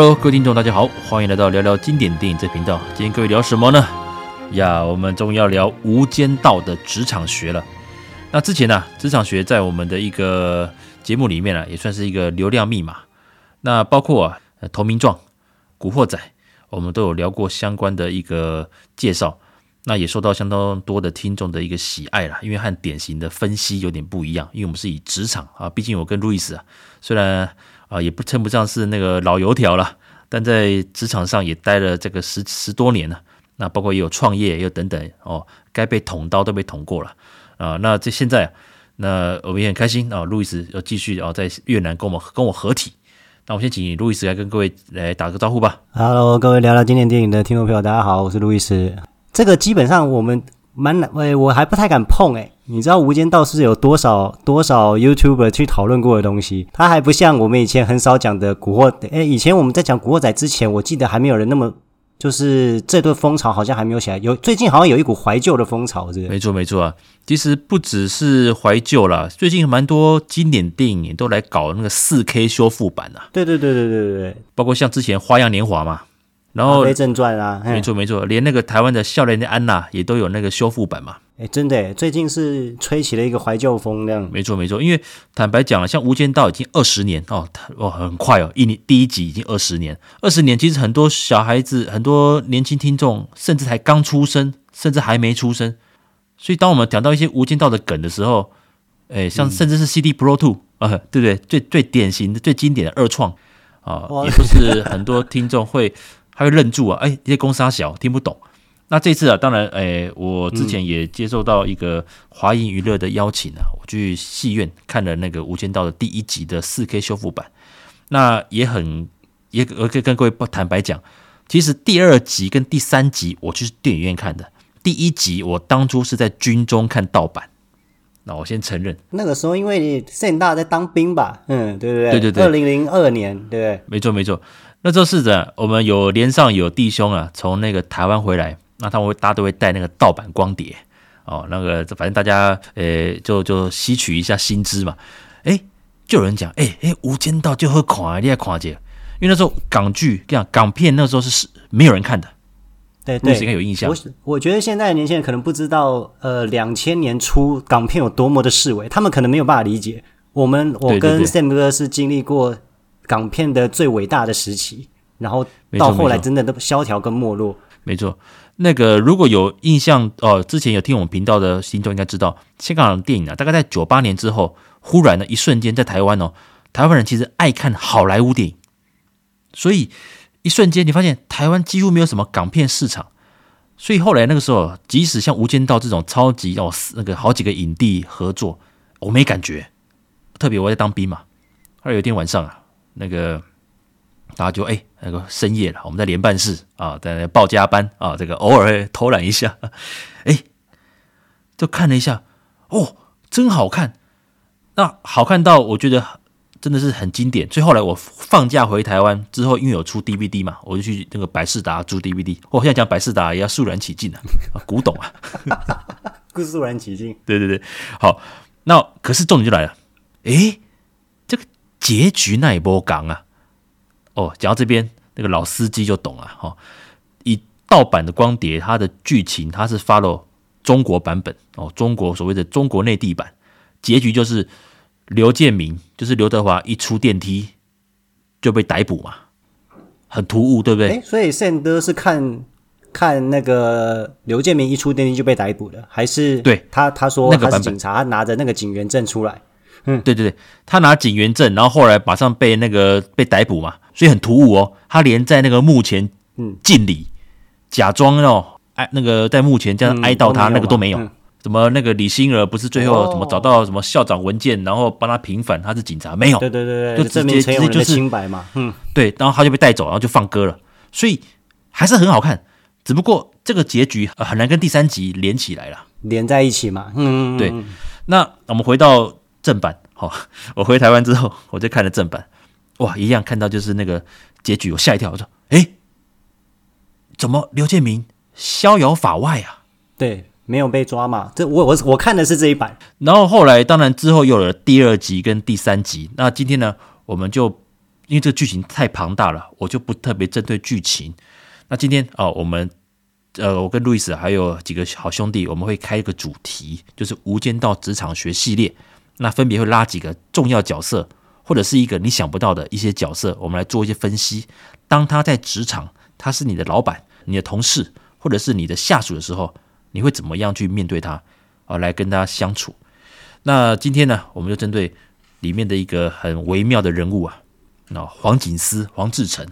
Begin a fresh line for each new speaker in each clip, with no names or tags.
Hello，各位听众，大家好，欢迎来到聊聊经典电影这频道。今天各位聊什么呢？呀，我们终于要聊《无间道》的职场学了。那之前呢、职场学在我们的一个节目里面呢、啊，也算是一个流量密码。那包括啊，《投名状》《古惑仔》，我们都有聊过相关的一个介绍。那也受到相当多的听众的一个喜爱啦，因为和典型的分析有点不一样。因为我们是以职场啊，毕竟我跟路易斯啊，虽然。啊，也不称不上是那个老油条了，但在职场上也待了这个十十多年了。那包括也有创业，也有等等哦，该被捅刀都被捅过了啊。那这现在，那我们也很开心啊，路易斯要继续啊，在越南跟我们跟我合体。那我先请路易斯来跟各位来打个招呼吧。
Hello，各位聊聊经典电影的听众朋友，大家好，我是路易斯。这个基本上我们。蛮难，哎，我还不太敢碰哎。你知道《无间道》是有多少多少 YouTuber 去讨论过的东西？它还不像我们以前很少讲的《古惑》。哎，以前我们在讲《古惑仔》之前，我记得还没有人那么，就是这段风潮好像还没有起来。有最近好像有一股怀旧的风潮，是不是？
没错没错啊。其实不只是怀旧啦，最近蛮多经典电影都来搞那个四 K 修复版啊。
对对对对对对对，
包括像之前《花样年华》嘛。然
后，正传啊，
没错没错，连那个台湾的笑脸的安娜也都有那个修复版嘛。
哎，真的，最近是吹起了一个怀旧风，这样。
没错没错，因为坦白讲了，像《无间道》已经二十年哦，哦，很快哦，一年第一集已经二十年，二十年其实很多小孩子、很多年轻听众，甚至才刚出生，甚至还没出生。所以，当我们讲到一些《无间道》的梗的时候，哎，像甚至是 CD Pro Two 啊，对不对？最最典型的、最经典的二创啊，也不是很多听众会。他会愣住啊！哎，这些公司他小听不懂。那这次啊，当然，哎，我之前也接受到一个华映娱乐的邀请啊，我去戏院看了那个《无间道》的第一集的四 K 修复版。那也很，也我可以跟各位不坦白讲，其实第二集跟第三集我去电影院看的，第一集我当初是在军中看盗版。那我先承认，
那个时候因为你盛大在当兵吧？嗯，对对对，
对对对，
二零零二年，对不对？
没错没错。那时候是的，我们有连上有弟兄啊，从那个台湾回来，那他们会大家都会带那个盗版光碟哦，那个反正大家呃就就吸取一下新知嘛，诶，就有人讲，诶诶，无间道就会看，你也看这个，因为那时候港剧这样港片那时候是是没有人看的，
对对，
应该有印象。
我我觉得现在的年轻人可能不知道，呃，两千年初港片有多么的式微，他们可能没有办法理解。我们我跟 Sam 哥是经历过。港片的最伟大的时期，然后到后来真的都萧条跟没落。
没错，那个如果有印象哦，之前有听我们频道的听众应该知道，香港的电影啊，大概在九八年之后，忽然的一瞬间，在台湾哦，台湾人其实爱看好莱坞电影，所以一瞬间你发现台湾几乎没有什么港片市场，所以后来那个时候，即使像《无间道》这种超级哦，那个好几个影帝合作，我没感觉，特别我在当兵嘛，后来有一天晚上啊。那个大家就哎，那个深夜了，我们在连办室啊，在报加班啊，这个偶尔偷懒一下，哎，就看了一下，哦，真好看，那好看到我觉得真的是很经典。所以后来我放假回台湾之后，因为有出 DVD 嘛，我就去那个百事达租 DVD。我现在讲百事达也要肃然起敬啊，古董啊，
肃然起敬。
对对对，好，那可是重点就来了，哎。结局那一波港啊，哦，讲到这边，那个老司机就懂了哈。以盗版的光碟，它的剧情它是 follow 中国版本哦，中国所谓的中国内地版，结局就是刘建明，就是刘德华一出电梯就被逮捕嘛，很突兀，对不对？
诶，所以宪哥是看看那个刘建明一出电梯就被逮捕的，还是对他他说他是警察，他拿着那个警员证出来。
嗯，对对对，他拿警员证，然后后来马上被那个被逮捕嘛，所以很突兀哦。他连在那个墓前嗯敬礼，假装哦哀那个在墓前这样哀悼他那个都没有。怎么那个李心儿不是最后怎么找到什么校长文件，然后帮他平反他是警察没有？
对对对对，就直接直接就是清白嘛。嗯，
对，然后他就被带走，然后就放歌了，所以还是很好看。只不过这个结局很难跟第三集连起来了，
连在一起嘛。嗯，
对。那我们回到。正版，好，我回台湾之后，我就看了正版，哇，一样看到就是那个结局，我吓一跳，我说，诶，怎么刘建明逍遥法外啊？
对，没有被抓嘛？这我我我看的是这一版，
然后后来当然之后又有了第二集跟第三集，那今天呢，我们就因为这个剧情太庞大了，我就不特别针对剧情。那今天哦，我们呃，我跟路易斯还有几个好兄弟，我们会开一个主题，就是《无间道职场学》系列。那分别会拉几个重要角色，或者是一个你想不到的一些角色，我们来做一些分析。当他在职场，他是你的老板、你的同事，或者是你的下属的时候，你会怎么样去面对他啊？来跟他相处。那今天呢，我们就针对里面的一个很微妙的人物啊，那黄警司黄志诚。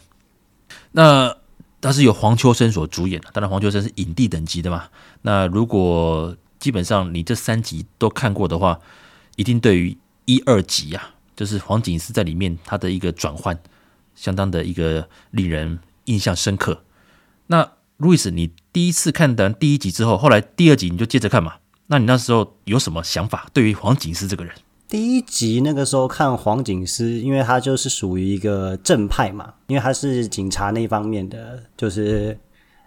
那他是由黄秋生所主演的，当然黄秋生是影帝等级的嘛。那如果基本上你这三集都看过的话，一定对于一二集啊，就是黄警司在里面他的一个转换，相当的一个令人印象深刻。那路易斯，你第一次看完第一集之后，后来第二集你就接着看嘛？那你那时候有什么想法？对于黄警司这个人？
第一集那个时候看黄警司，因为他就是属于一个正派嘛，因为他是警察那方面的，就是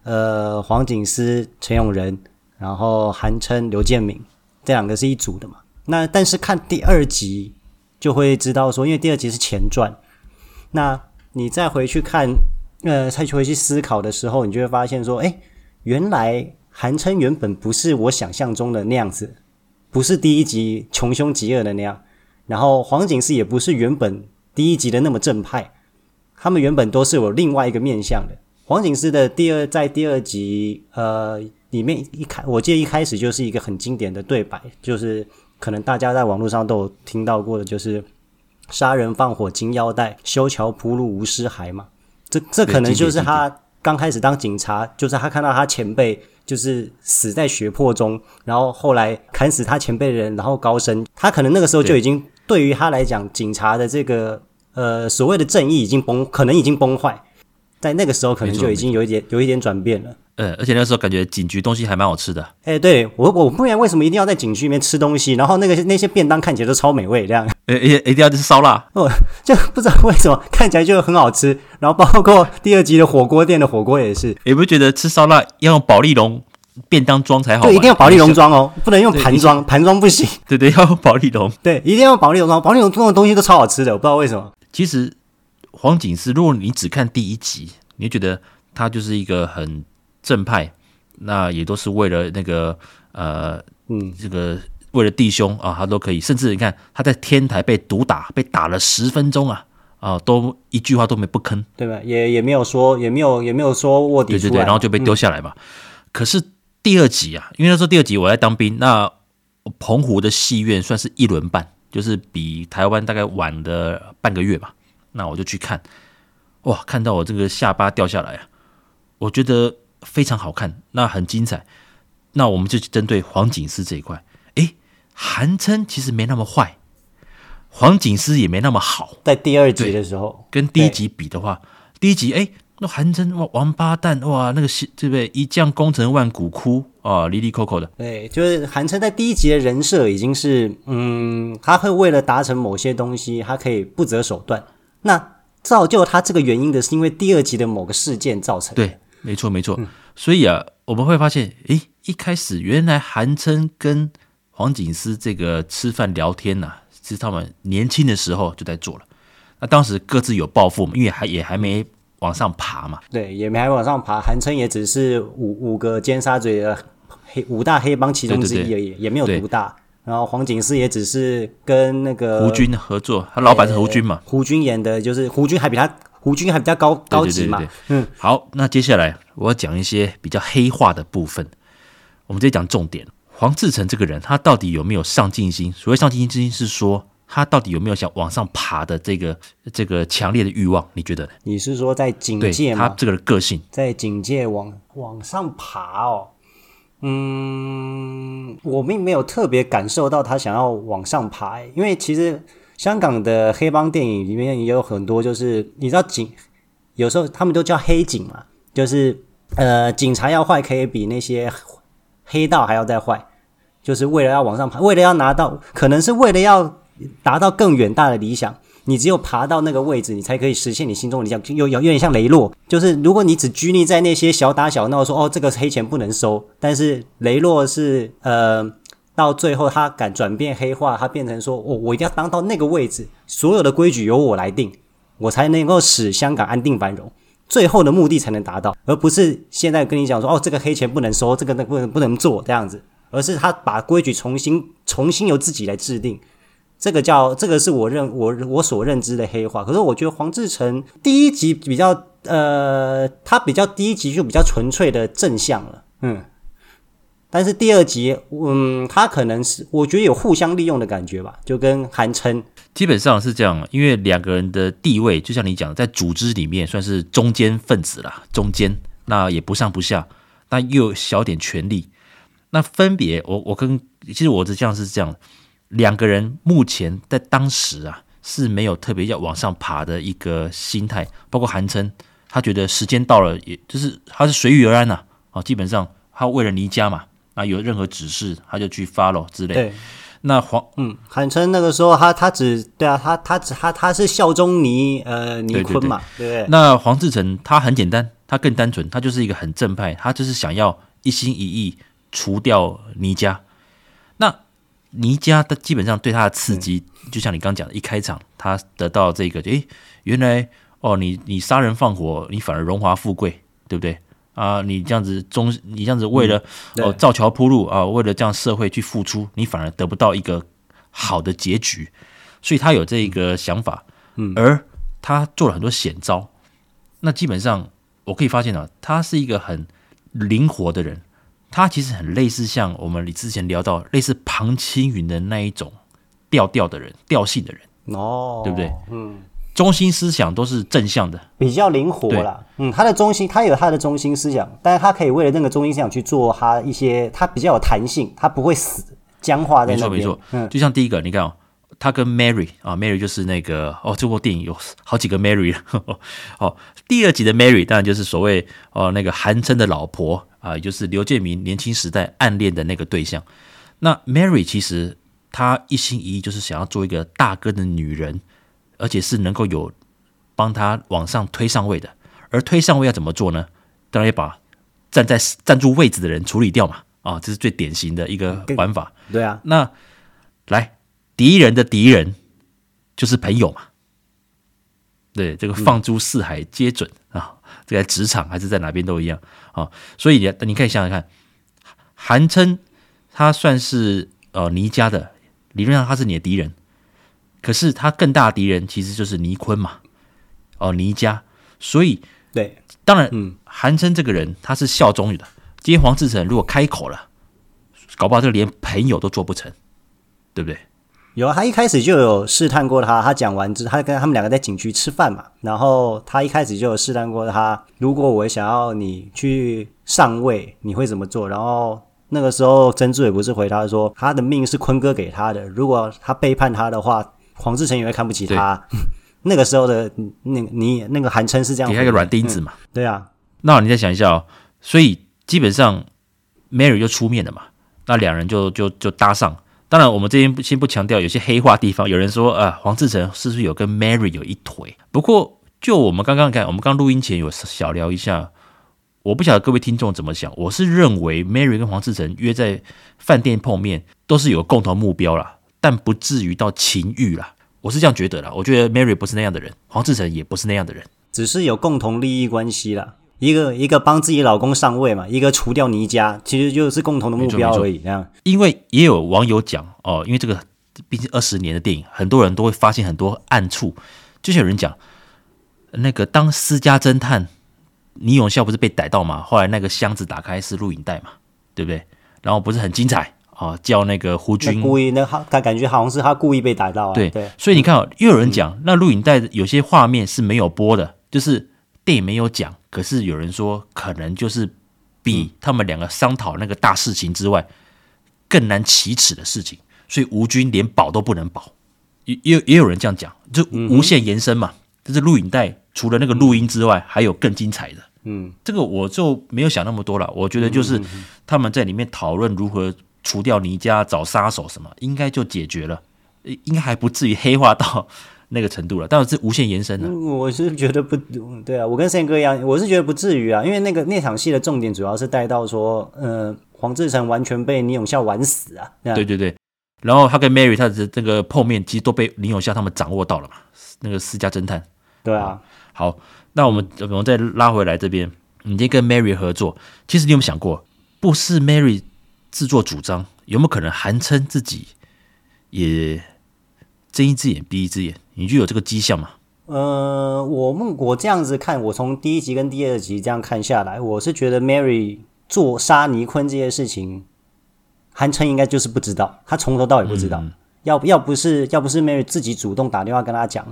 呃黄警司陈永仁，然后韩琛刘建明这两个是一组的嘛。那但是看第二集就会知道说，因为第二集是前传，那你再回去看，呃，再去回去思考的时候，你就会发现说，哎，原来韩琛原本不是我想象中的那样子。不是第一集穷凶极恶的那样，然后黄警司也不是原本第一集的那么正派，他们原本都是有另外一个面向的。黄警司的第二在第二集呃里面一开，我记得一开始就是一个很经典的对白，就是可能大家在网络上都有听到过的，就是杀人放火金腰带，修桥铺路无尸骸嘛。这这可能就是他刚开始当警察，就是他看到他前辈。就是死在血泊中，然后后来砍死他前辈的人，然后高升。他可能那个时候就已经对于他来讲，警察的这个呃所谓的正义已经崩，可能已经崩坏。在那个时候，可能就已经有一点有一点转变了。
呃，而且那时候感觉警局东西还蛮好吃的。
哎，对我我不明白为什么一定要在警局里面吃东西，然后那个那些便当看起来都超美味这样。
呃，一一定要吃烧腊，
哦，就不知道为什么看起来就很好吃。然后包括第二集的火锅店的火锅也是，
有没有觉得吃烧腊要用保丽龙便当装才好？
对，一定要保丽龙装哦，不能用盘装，盘装不行。
对对，要用保丽龙。
对，一定要保丽龙装，保丽龙装的东西都超好吃的，我不知道为什么。
其实黄警司，如果你只看第一集，你会觉得他就是一个很正派，那也都是为了那个呃，嗯，这个为了弟兄啊，他都可以。甚至你看他在天台被毒打，被打了十分钟啊。啊，都一句话都没不吭，
对吧？也也没有说，也没有也没有说卧底
对对对，然后就被丢下来嘛。嗯、可是第二集啊，因为那时候第二集我在当兵，那澎湖的戏院算是一轮半，就是比台湾大概晚的半个月吧。那我就去看，哇，看到我这个下巴掉下来啊，我觉得非常好看，那很精彩。那我们就针对黄警司这一块，诶，韩琛其实没那么坏。黄警司也没那么好，
在第二集的时候，
跟第一集比的话，第一集诶，那韩琛哇王八蛋哇，那个是对不对？一将功成万骨枯啊，离离扣扣的。
对，就是韩琛在第一集的人设已经是，嗯，他会为了达成某些东西，他可以不择手段。那造就他这个原因的是因为第二集的某个事件造成的。
对，没错没错。嗯、所以啊，我们会发现，诶，一开始原来韩琛跟黄警司这个吃饭聊天呐、啊。其实他们年轻的时候就在做了，那当时各自有抱负嘛，因为还也还没往上爬嘛。
对，也没还往上爬。韩琛也只是五五个尖沙咀的黑五大黑帮其中之一而已，对对对，也没有独大。对然后黄警司也只是跟那个
胡军合作，他老板是胡军嘛。
胡军演的就是胡军还比他胡军还比较高高级嘛。嗯，
好，那接下来我要讲一些比较黑化的部分，我们直接讲重点。黄志成这个人，他到底有没有上进心？所谓上进心，是说他到底有没有想往上爬的这个这个强烈的欲望？你觉得呢？
你是说在警戒吗？
他这个个性，
在警戒往往上爬哦。嗯，我并没有特别感受到他想要往上爬，因为其实香港的黑帮电影里面也有很多，就是你知道警有时候他们都叫黑警嘛，就是呃，警察要坏，可以比那些黑道还要再坏。就是为了要往上爬，为了要拿到，可能是为了要达到更远大的理想。你只有爬到那个位置，你才可以实现你心中的理想。有有有点像雷洛，就是如果你只拘泥在那些小打小闹，说哦这个黑钱不能收，但是雷洛是呃到最后他敢转变黑化，他变成说我、我一定要当到那个位置，所有的规矩由我来定，我才能够使香港安定繁荣，最后的目的才能达到，而不是现在跟你讲说哦，这个黑钱不能收，这个那不能不能做这样子，而是他把规矩重新重新由自己来制定。这个叫这个是我认我我所认知的黑化，可是我觉得黄志诚第一集比较呃，他比较第一集就比较纯粹的正向了，嗯，但是第二集嗯，他可能是我觉得有互相利用的感觉吧，就跟韩琛。
基本上是这样，因为两个人的地位就像你讲，在组织里面算是中间分子啦，中间那也不上不下，那又有小点权力，那分别我我跟其实我的这样是这样。两个人目前在当时啊是没有特别要往上爬的一个心态，包括韩琛，他觉得时间到了，也就是他是随遇而安呐，啊，基本上他为了倪家嘛，啊，有任何指示他就去 follow 之类。
对，
那黄
嗯，韩琛那个时候他他只对啊，他他只他他是效忠倪呃倪坤嘛，对不对？
那黄志诚他很简单，他更单纯，他就是一个很正派，他就是想要一心一意除掉倪家。倪家的基本上对他的刺激，就像你刚讲的，一开场他得到这个，诶，原来哦，你你杀人放火，你反而荣华富贵，对不对？啊？你这样子中，你这样子为了哦造桥铺路啊，为了这样社会去付出，你反而得不到一个好的结局，所以他有这个想法，嗯，而他做了很多险招，那基本上我可以发现啊，他是一个很灵活的人。他其实很类似像我们之前聊到类似庞青云的那一种调调的人，调性的人
哦，
对不对？
嗯，
中心思想都是正向的，
比较灵活啦。嗯，他的中心，他有他的中心思想，但是他可以为了那个中心思想去做他一些，他比较有弹性，他不会死僵化在那边。
没错没错，嗯，就像第一个，你看哦，他跟 Mary 啊，Mary 就是那个哦，这部电影有好几个 Mary 哦。第二集的 Mary 当然就是所谓哦那个韩琛的老婆。啊，也就是刘建明年轻时代暗恋的那个对象。那 Mary 其实她一心一意就是想要做一个大哥的女人，而且是能够有帮他往上推上位的。而推上位要怎么做呢？当然要把站在站住位置的人处理掉嘛。啊，这是最典型的一个玩法。
对啊，
那来敌人的敌人就是朋友嘛。对，这个放诸四海皆准啊。这在职场还是在哪边都一样啊，所以你你可以想想看，韩琛他算是呃倪家的，理论上他是你的敌人，可是他更大的敌人其实就是倪坤嘛，哦倪家，所以
对，
当然，嗯，韩琛这个人他是效忠的，今天黄志诚如果开口了，搞不好这个连朋友都做不成，对不对？
有啊，他一开始就有试探过他。他讲完之，他跟他们两个在景区吃饭嘛。然后他一开始就有试探过他，如果我想要你去上位，你会怎么做？然后那个时候曾志伟不是回答说，他的命是坤哥给他的，如果他背叛他的话，黄志诚也会看不起他。那个时候的那你那个韩琛是这样，
给他一个软钉子嘛、
嗯？对啊。
那你再想一下哦，所以基本上 Mary 就出面了嘛，那两人就就就搭上。当然，我们这边先不强调有些黑化地方。有人说啊，黄志诚是不是有跟 Mary 有一腿？不过，就我们刚刚看，我们刚录音前有小聊一下，我不晓得各位听众怎么想。我是认为 Mary 跟黄志诚约在饭店碰面，都是有共同目标啦，但不至于到情欲啦。我是这样觉得啦。我觉得 Mary 不是那样的人，黄志诚也不是那样的人，
只是有共同利益关系啦。一个一个帮自己老公上位嘛，一个除掉倪家，其实就是共同的目标而已。这样，
因为也有网友讲哦，因为这个毕竟二十年的电影，很多人都会发现很多暗处。就像有人讲，那个当私家侦探倪永孝不是被逮到嘛？后来那个箱子打开是录影带嘛，对不对？然后不是很精彩啊、哦？叫那个胡军
故意，那他他感觉好像是他故意被逮到啊。
对
对，
所以你看哦，又有人讲，那录影带有些画面是没有播的，就是。电影没有讲，可是有人说可能就是比他们两个商讨那个大事情之外更难启齿的事情，所以吴军连保都不能保。也也也有人这样讲，就无限延伸嘛。就、嗯、是录影带除了那个录音之外，还有更精彩的。嗯，这个我就没有想那么多了。我觉得就是他们在里面讨论如何除掉倪家、找杀手什么，应该就解决了，应该还不至于黑化到。那个程度了，但是无限延伸的。
我是觉得不对啊，我跟宪哥一样，我是觉得不至于啊，因为那个那场戏的重点主要是带到说，呃，黄志成完全被林永孝玩死啊。
对对对，然后他跟 Mary 他的这个碰面，其实都被林永孝他们掌握到了嘛，那个私家侦探。
对啊。
好，那我们我们再拉回来这边，你今天跟 Mary 合作，其实你有没有想过，不是 Mary 自作主张，有没有可能韩琛自己也睁一只眼闭一只眼？你就有这个迹象嘛？
呃，我们我这样子看，我从第一集跟第二集这样看下来，我是觉得 Mary 做杀尼坤这些事情，韩琛应该就是不知道，他从头到尾不知道。嗯、要要不是要不是 Mary 自己主动打电话跟他讲，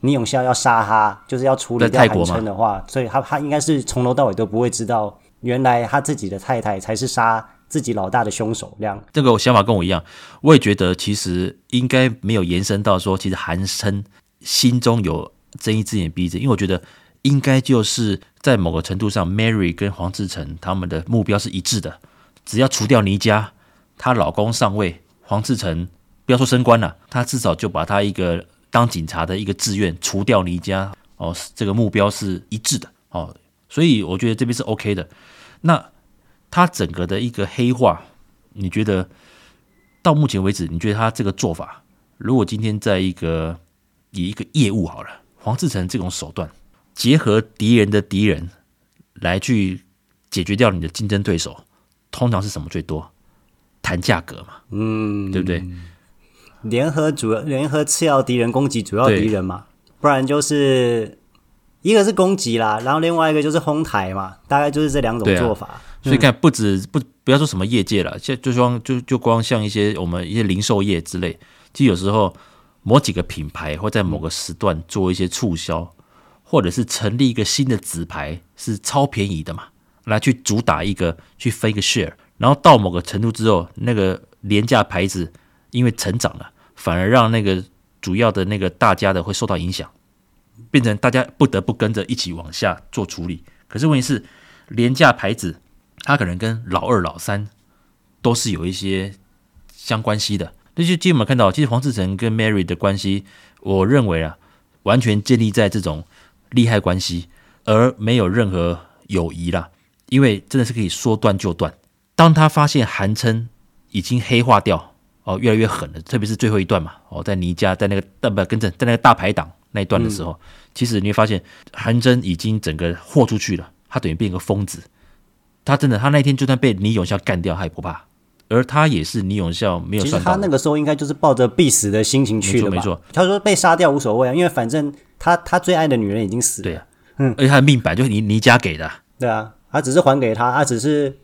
倪永孝要杀他，就是要处理掉韩琛的话，所以他他应该是从头到尾都不会知道，原来他自己的太太才是杀自己老大的凶手。这样，
这个想法跟我一样，我也觉得其实应该没有延伸到说，其实韩琛心中有睁一只眼闭一只，因为我觉得应该就是在某个程度上，Mary 跟黄志诚他们的目标是一致的，只要除掉倪家，她老公上位，黄志诚不要说升官了，他至少就把他一个当警察的一个志愿除掉倪家哦，这个目标是一致的哦，所以我觉得这边是 OK 的。那他整个的一个黑化，你觉得到目前为止，你觉得他这个做法，如果今天在一个以一个业务好了，黄志成这种手段，结合敌人的敌人来去解决掉你的竞争对手，通常是什么最多？谈价格嘛，嗯，对不对？
联合主要联合次要敌人攻击主要敌人嘛，不然就是一个是攻击啦，然后另外一个就是哄抬嘛，大概就是这两种做法。所以看不止不不要说什么业界了，现就光就就光像一些我们一些零售业之类，其实有时候某几个品牌会在某个时段做一些促销，或者是成立一个新的子牌是超便宜的嘛，来去主打一个去分一个 share。然后到某个程度之后，那个廉价牌子因为成长了，反而让那个主要的那个大家的会受到影响，变成大家不得不跟着一起往下做处理。可是问题是，廉价牌子他可能跟老二、老三都是有一些相关系的。那就今天我们看到，其实黄志诚跟 Mary 的关系，我认为啊，完全建立在这种利害关系，而没有任何友谊啦。因为真的是可以说断就断。当他发现韩琛已经黑化掉哦，越来越狠了，特别是最后一段嘛哦，在倪家在那个但不跟着在那个大排档那一段的时候，其实你会发现韩琛已经整个豁出去了，他等于变个疯子。他真的，他那天就算被倪永孝干掉，他也不怕。而他也是倪永孝没有算到。其实他那个时候应该就是抱着必死的心情去的吧？没错，他说被杀掉无所谓啊，因为反正他他最爱的女人已经死了。
对啊，嗯，而且他的命板就是倪倪家给的。
对啊，他只是还给他，他只是。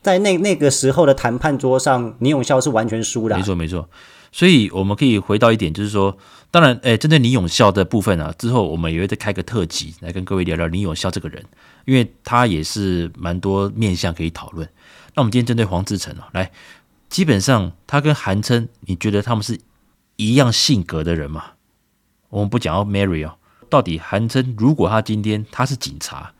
在那那个时候的谈判桌上，倪永孝是完全输的。
没错，没错。所以我们可以回到一点，就是说，当然，诶，针对倪永孝的部分啊，之后我们也会再开个特辑来跟各位聊聊倪永孝这个人，因为他也是蛮多面向可以讨论。那我们今天针对黄志诚哦，来，基本上他跟韩琛，你觉得他们是一样性格的人吗？我们不讲到 Mary 哦，到底韩琛如果他今天他是警察？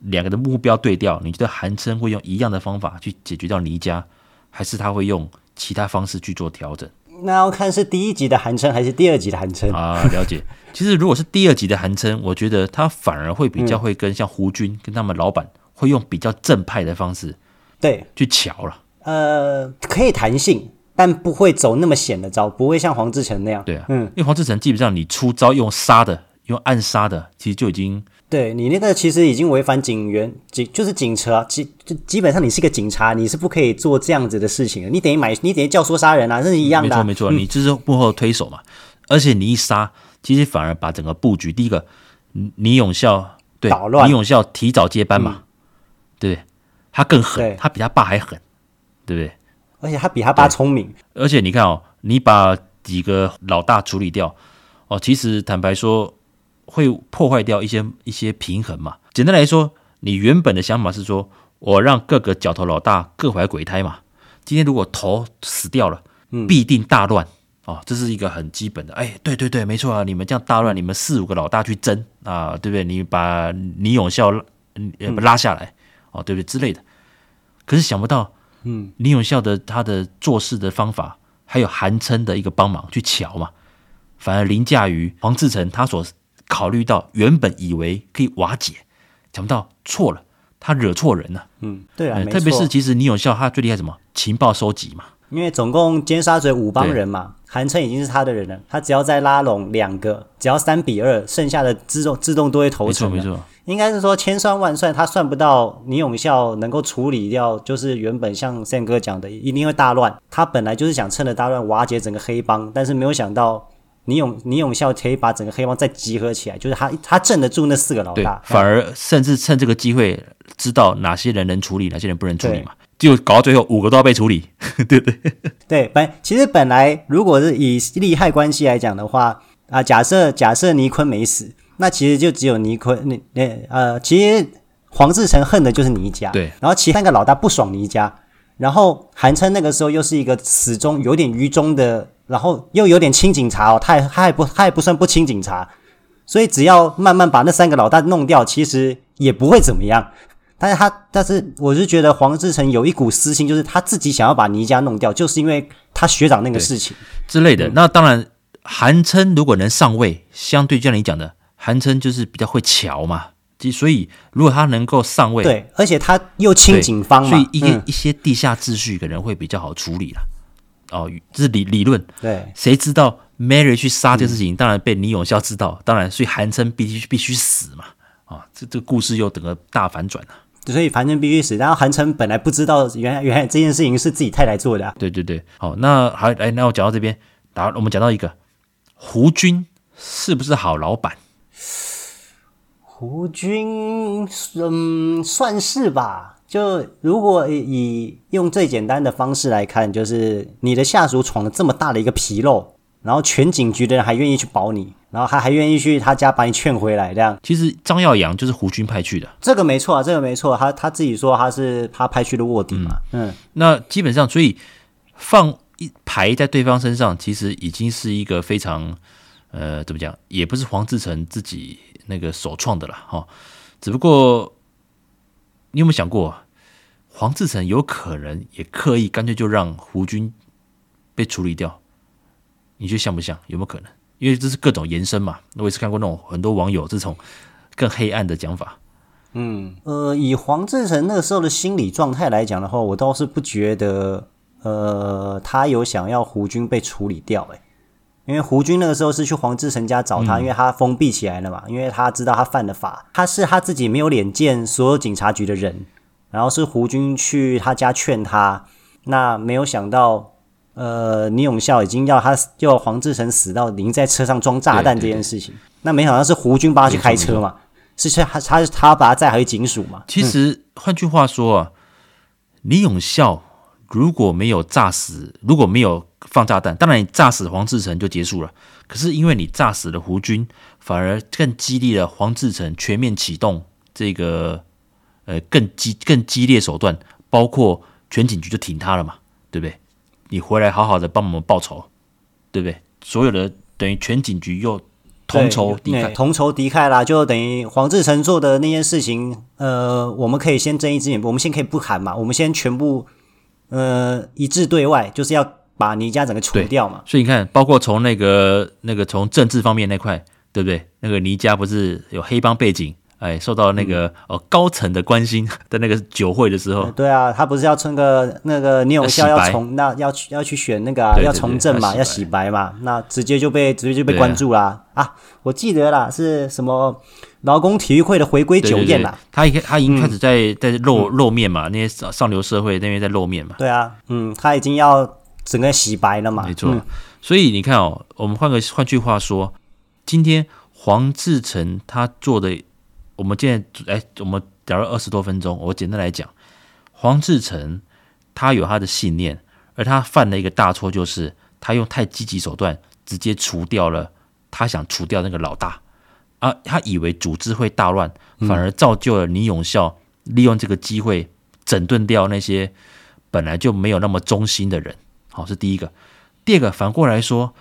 两个的目标对调，你觉得韩琛会用一样的方法去解决掉倪家，还是他会用其他方式去做调整？
那要看是第一集的韩琛还是第二集的韩琛
啊。了解，其实如果是第二集的韩琛，我觉得他反而会比较会跟像胡军跟他们老板会用比较正派的方式，对，去瞧了。
呃，可以弹性，但不会走那么险的招，不会像黄志成那样。
对啊，嗯，因为黄志成基本上你出招用杀的，用暗杀的，其实就已经。
对你那个其实已经违反警员警就是警察基就基本上你是个警察，你是不可以做这样子的事情的。你等于买你等于教唆杀人啊，这是一样的、啊。
没错没错，嗯、你就是幕后推手嘛。而且你一杀，其实反而把整个布局，第一个倪永孝对捣乱，倪永孝提早接班嘛，嗯、对，他更狠，他比他爸还狠，对不对？
而且他比他爸聪明。
而且你看哦，你把几个老大处理掉哦，其实坦白说。会破坏掉一些一些平衡嘛？简单来说，你原本的想法是说，我让各个角头老大各怀鬼胎嘛。今天如果头死掉了，必定大乱哦，这是一个很基本的。哎，对对对，没错啊，你们这样大乱，你们四五个老大去争啊，对不对？你把倪永孝拉下来哦，对不对之类的。可是想不到，嗯，李永孝的他的做事的方法，还有韩琛的一个帮忙去瞧嘛，反而凌驾于黄志诚他所。考虑到原本以为可以瓦解，想不到错了，他惹错人了。
嗯，对啊，
特别是其实倪永孝他最厉害什么？情报收集嘛，
因为总共尖沙咀五帮人嘛，韩琛已经是他的人了，他只要再拉拢两个，只要三比二，剩下的自动自动都会投诚。
没错没错，
应该是说千算万算，他算不到倪永孝能够处理掉，就是原本像 Sam 哥讲的，一定会大乱。他本来就是想趁着大乱瓦解整个黑帮，但是没有想到。倪永倪永孝可以把整个黑帮再集合起来，就是他他镇得住那四个老大，
反而甚至趁这个机会知道哪些人能处理，哪些人不能处理嘛，就搞到最后五个都要被处理，对不对？
对，本其实本来如果是以利害关系来讲的话啊，假设假设倪坤没死，那其实就只有倪坤那那呃，其实黄志诚恨的就是倪家，
对，
然后其他三个老大不爽倪家，然后韩琛那个时候又是一个始终有点愚忠的。然后又有点亲警察哦，他也他也不他也不算不亲警察，所以只要慢慢把那三个老大弄掉，其实也不会怎么样。但是他但是我是觉得黄志诚有一股私心，就是他自己想要把倪家弄掉，就是因为他学长那个事情
之类的。那当然，韩琛如果能上位，相对就像你讲的，韩琛就是比较会瞧嘛，所以如果他能够上位，
对，而且他又亲警方嘛，
所以一个、嗯、一些地下秩序可能会比较好处理了。哦，这是理理论。对，谁知道 Mary 去杀这个事情，嗯、当然被倪永孝知道，当然，所以韩琛必须必须死嘛。啊、哦，这这个故事又整个大反转了。
所以韩琛必须死，然后韩琛本来不知道，原来原来这件事情是自己太太做的、啊。
对对对，好，那好，哎，那我讲到这边，然后我们讲到一个胡军是不是好老板？
胡军，嗯，算是吧。就如果以用最简单的方式来看，就是你的下属闯了这么大的一个纰漏，然后全警局的人还愿意去保你，然后还还愿意去他家把你劝回来，这样。
其实张耀扬就是胡军派去的，
这个没错啊，这个没错，他他自己说他是他派去的卧底嘛。嗯，嗯，
那基本上，所以放一排在对方身上，其实已经是一个非常呃，怎么讲，也不是黄志成自己那个首创的啦哈。只不过你有没有想过？黄志成有可能也刻意干脆就让胡军被处理掉，你觉得像不像？有没有可能？因为这是各种延伸嘛。我也是看过那种很多网友这种更黑暗的讲法。
嗯，呃，以黄志成那个时候的心理状态来讲的话，我倒是不觉得，呃，他有想要胡军被处理掉。诶，因为胡军那个时候是去黄志成家找他，因为他封闭起来了嘛，因为他知道他犯了法，他是他自己没有脸见所有警察局的人。然后是胡军去他家劝他，那没有想到，呃，倪永孝已经要他要黄志成死到已经在车上装炸弹这件事情，对对对，那没想到是胡军帮他去开车嘛，是他他他把他载回警署嘛。
其实换句话说啊，倪永孝如果没有炸死，如果没有放炸弹，当然你炸死黄志成就结束了。可是因为你炸死了胡军，反而更激励了黄志成全面启动这个。呃，更激更激烈手段，包括全警局就挺他了嘛，对不对？你回来好好的帮我们报仇，对不对？所有的等于全警局又同仇敌忾，
同仇敌忾啦，就等于黄志成做的那件事情，呃，我们可以先睁一只眼，我们先可以不喊嘛，我们先全部呃一致对外，就是要把倪家整个除掉嘛。
所以你看，包括从那个那个从政治方面那块，对不对？那个倪家不是有黑帮背景？哎，受到那个哦高层的关心 的那个酒会的时候，
对啊，他不是要趁个那个倪永孝要从那要去要去选那个、啊、要从政嘛，要洗白。嘛，那直接就被直接就被关注啦。啊，啊！我记得啦，是什么劳工体育会的回归酒宴啦，
他一他已经开始在、嗯、在露露面嘛，那些上流社会那边在露面嘛，
对啊，嗯，他已经要整个洗白了嘛，
没错。嗯、所以你看哦，我们换个换句话说，今天黄志成他做的。我们现在哎，我们聊了二十多分钟。我简单来讲，黄志成他有他的信念，而他犯了一个大错，就是他用太积极手段直接除掉了他想除掉那个老大啊。他以为组织会大乱，反而造就了倪永孝利用这个机会整顿掉那些本来就没有那么忠心的人。好，是第一个。第二个，反过来说，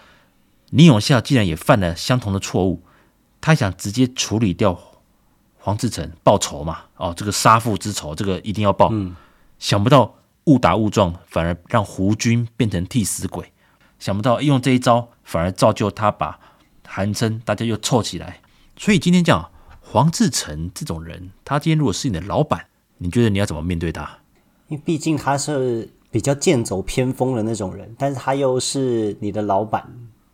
李永孝既然也犯了相同的错误，他想直接处理掉。黄志成报仇嘛？哦，这个杀父之仇，这个一定要报。嗯，想不到误打误撞，反而让胡军变成替死鬼。想不到用这一招，反而造就他把韩琛大家又凑起来。所以今天讲黄志成这种人，他今天如果是你的老板，你觉得你要怎么面对他？
因为毕竟他是比较剑走偏锋的那种人，但是他又是你的老板，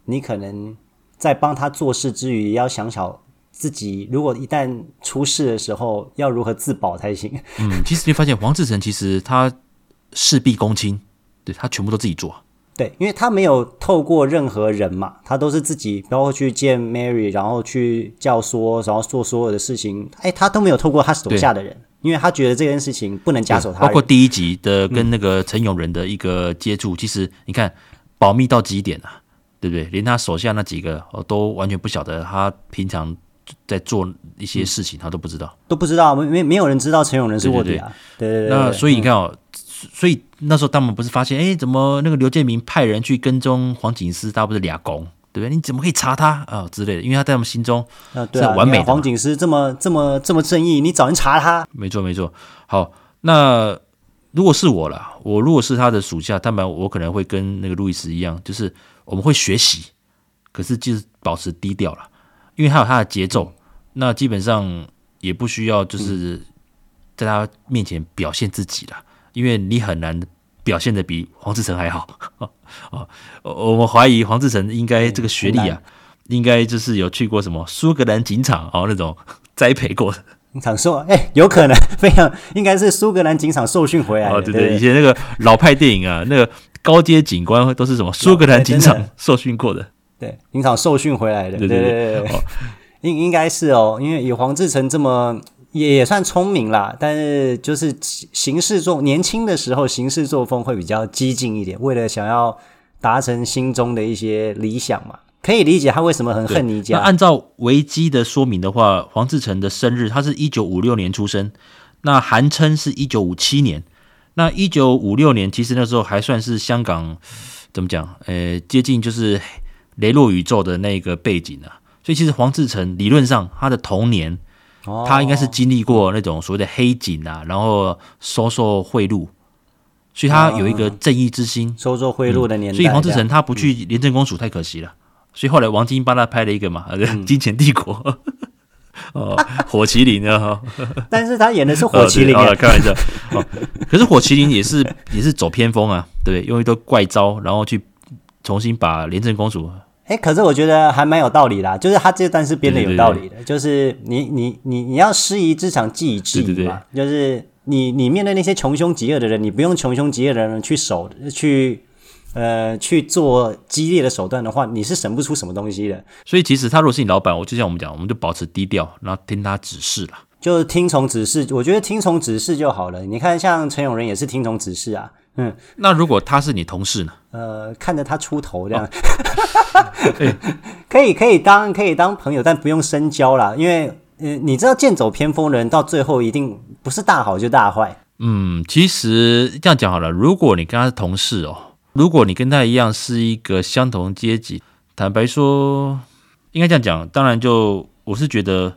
你可能在帮他做事之余，也要想想自己如果一旦出事的时候要如何自保才行。
嗯，其实你发现黄志成其实他事必躬亲，对，他全部都自己做。
对，因为他没有透过任何人嘛，他都是自己，包括去见 Mary，然后去教唆，然后做所有的事情，哎，他都没有透过他手下的人，因为他觉得这件事情不能假手他人。
包括第一集的跟那个陈永仁的一个接触，嗯、其实你看保密到极点啊，对不对？连他手下那几个都完全不晓得他平常在做一些事情，他都不知道，嗯、
都不知道，没没没有人知道陈永仁是卧底啊，对对对。
那所以你看哦。嗯所以那时候他们不是发现，哎，怎么那个刘建明派人去跟踪黄锦思，他不是俩公，对不对？你怎么可以查他啊、哦、之类的？因为他在他们心中是完美的。
啊啊、黄锦诗这么这么这么正义，你找人查他？
没错没错。好，那如果是我了，我如果是他的属下，当然我可能会跟那个路易斯一样，就是我们会学习，可是就是保持低调了，因为他有他的节奏，那基本上也不需要就是在他面前表现自己了。因为你很难表现的比黄志成还好啊！我们怀疑黄志成应该这个学历啊，应该就是有去过什么苏格兰警场哦那种 栽培过的。
警场受哎，有可能 非常应该是苏格兰警场受训回来的。
哦，对对，以前那个老派电影啊，那个高阶警官都是什么苏格兰警场受训过的。
对，警场受训回来的。对对对，应应该是哦，因为以黄志成这么。也也算聪明啦，但是就是行事作年轻的时候行事作风会比较激进一点，为了想要达成心中的一些理想嘛，可以理解他为什么很恨你家。
那按照维基的说明的话，黄志成的生日他是一九五六年出生，那韩琛是一九五七年，那一九五六年其实那时候还算是香港怎么讲？呃，接近就是雷洛宇宙的那个背景啊，所以其实黄志成理论上他的童年。他应该是经历过那种所谓的黑警啊，然后收受贿赂，所以他有一个正义之心。
收受贿赂的年代，
所以黄志成他不去廉政公署太可惜了。所以后来王晶帮他拍了一个嘛，《金钱帝国》哦，火麒麟啊。
但是他演的是火 麒麟
啊，开玩笑。可是火麒麟也是也是走偏锋啊，对，用一堆怪招，然后去重新把廉政公署。
哎，可是我觉得还蛮有道理啦，就是他这段是编的有道理的，对对对，就是你你你你要师夷之长技以制夷嘛，就是你你面对那些穷凶极恶的人，你不用穷凶极恶的人去守去呃去做激烈的手段的话，你是审不出什么东西的。
所以其实他如果是你老板，我就像我们讲，我们就保持低调，然后听他指示啦，
就是听从指示。我觉得听从指示就好了。你看，像陈永仁也是听从指示啊。嗯，
那如果他是你同事呢？
呃，看着他出头这样，哦、可以可以当可以当朋友，但不用深交啦。因为呃，你知道剑走偏锋的人到最后一定不是大好就大坏。
嗯，其实这样讲好了，如果你跟他是同事哦，如果你跟他一样是一个相同阶级，坦白说，应该这样讲，当然就我是觉得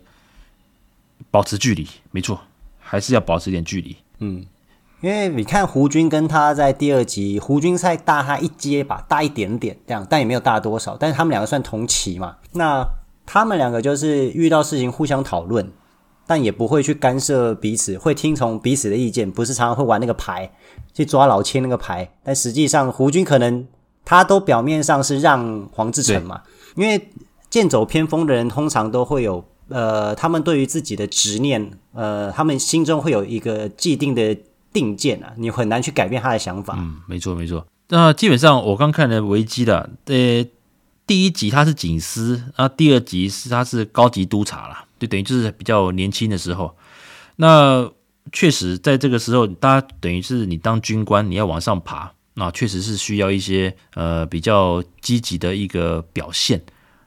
保持距离，没错，还是要保持一点距离。嗯。
因为你看胡军跟他在第二集，胡军才大他一阶吧，大一点点这样，但也没有大多少。但是他们两个算同期嘛，那他们两个就是遇到事情互相讨论，但也不会去干涉彼此，会听从彼此的意见，不是常常会玩那个牌，去抓老千那个牌。但实际上胡军可能他都表面上是让黄志诚嘛，因为剑走偏锋的人通常都会有呃，他们对于自己的执念，呃，他们心中会有一个既定的。定见啊，你很难去改变他的想法。
嗯，没错没错。那基本上我刚看了维基的，呃，第一集他是警司，那第二集是他是高级督察啦，就等于就是比较年轻的时候。那确实在这个时候，大家等于是你当军官，你要往上爬，那确实是需要一些呃比较积极的一个表现。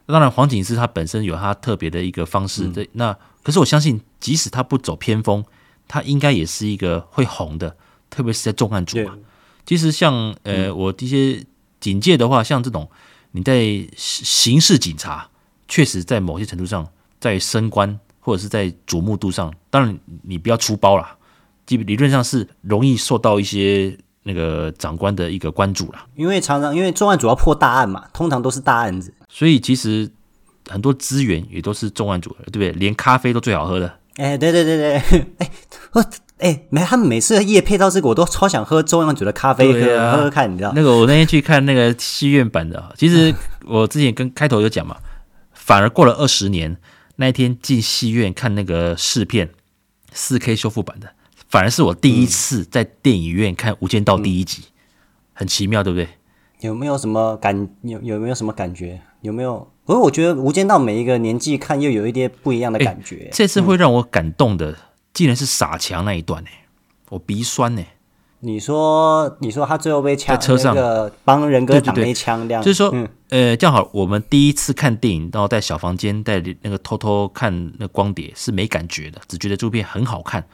当然，黄警司他本身有他特别的一个方式。对、嗯，那可是我相信，即使他不走偏锋。他应该也是一个会红的，特别是在重案组嘛。其实像呃，我这些警戒的话，像这种你在刑事警察，确实在某些程度上，在升官或者是在瞩目度上，当然你不要出包啦，基本理论上是容易受到一些那个长官的一个关注啦。
因为常常因为重案组要破大案嘛，通常都是大案子，
所以其实很多资源也都是重案组的，对不对？连咖啡都最好喝的。
哎，对对对对，哎，我哎，没，他们每次夜配到这个，我都超想喝中央煮的咖啡，喝、啊、喝喝看，你知道？
那个我那天去看那个戏院版的，其实我之前跟开头有讲嘛，反而过了二十年，那一天进戏院看那个试片四 K 修复版的，反而是我第一次在电影院看《无间道》第一集，嗯、很奇妙，对不对？
有没有什么感？有有没有什么感觉？有没有？不过我觉得《无间道》每一个年纪看又有一点不一样的感觉。
这次会让我感动的。嗯竟然是傻强那一段呢，我鼻酸呢。
你说，你说他最后被枪
在车上
帮仁哥挡那枪，这样
就是说，嗯、呃，正好我们第一次看电影，然后在小房间，在那个偷偷看那光碟是没感觉的，只觉得这部片很好看。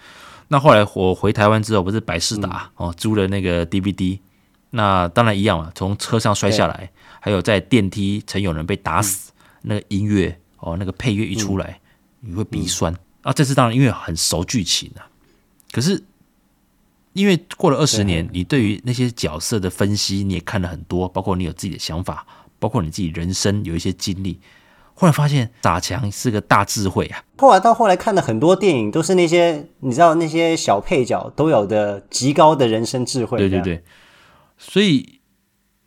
那后来我回台湾之后，不是百事达、嗯、哦租了那个 DVD，那当然一样嘛，从车上摔下来，还有在电梯曾有人被打死，嗯、那个音乐哦，那个配乐一出来，嗯、你会鼻酸。嗯啊，这次当然因为很熟剧情啊，可是因为过了二十年，你对于那些角色的分析你也看了很多，包括你有自己的想法，包括你自己人生有一些经历，后来发现傻强是个大智慧啊。
后来到后来看的很多电影，都是那些你知道那些小配角都有的极高的人生智慧。
对对对，所以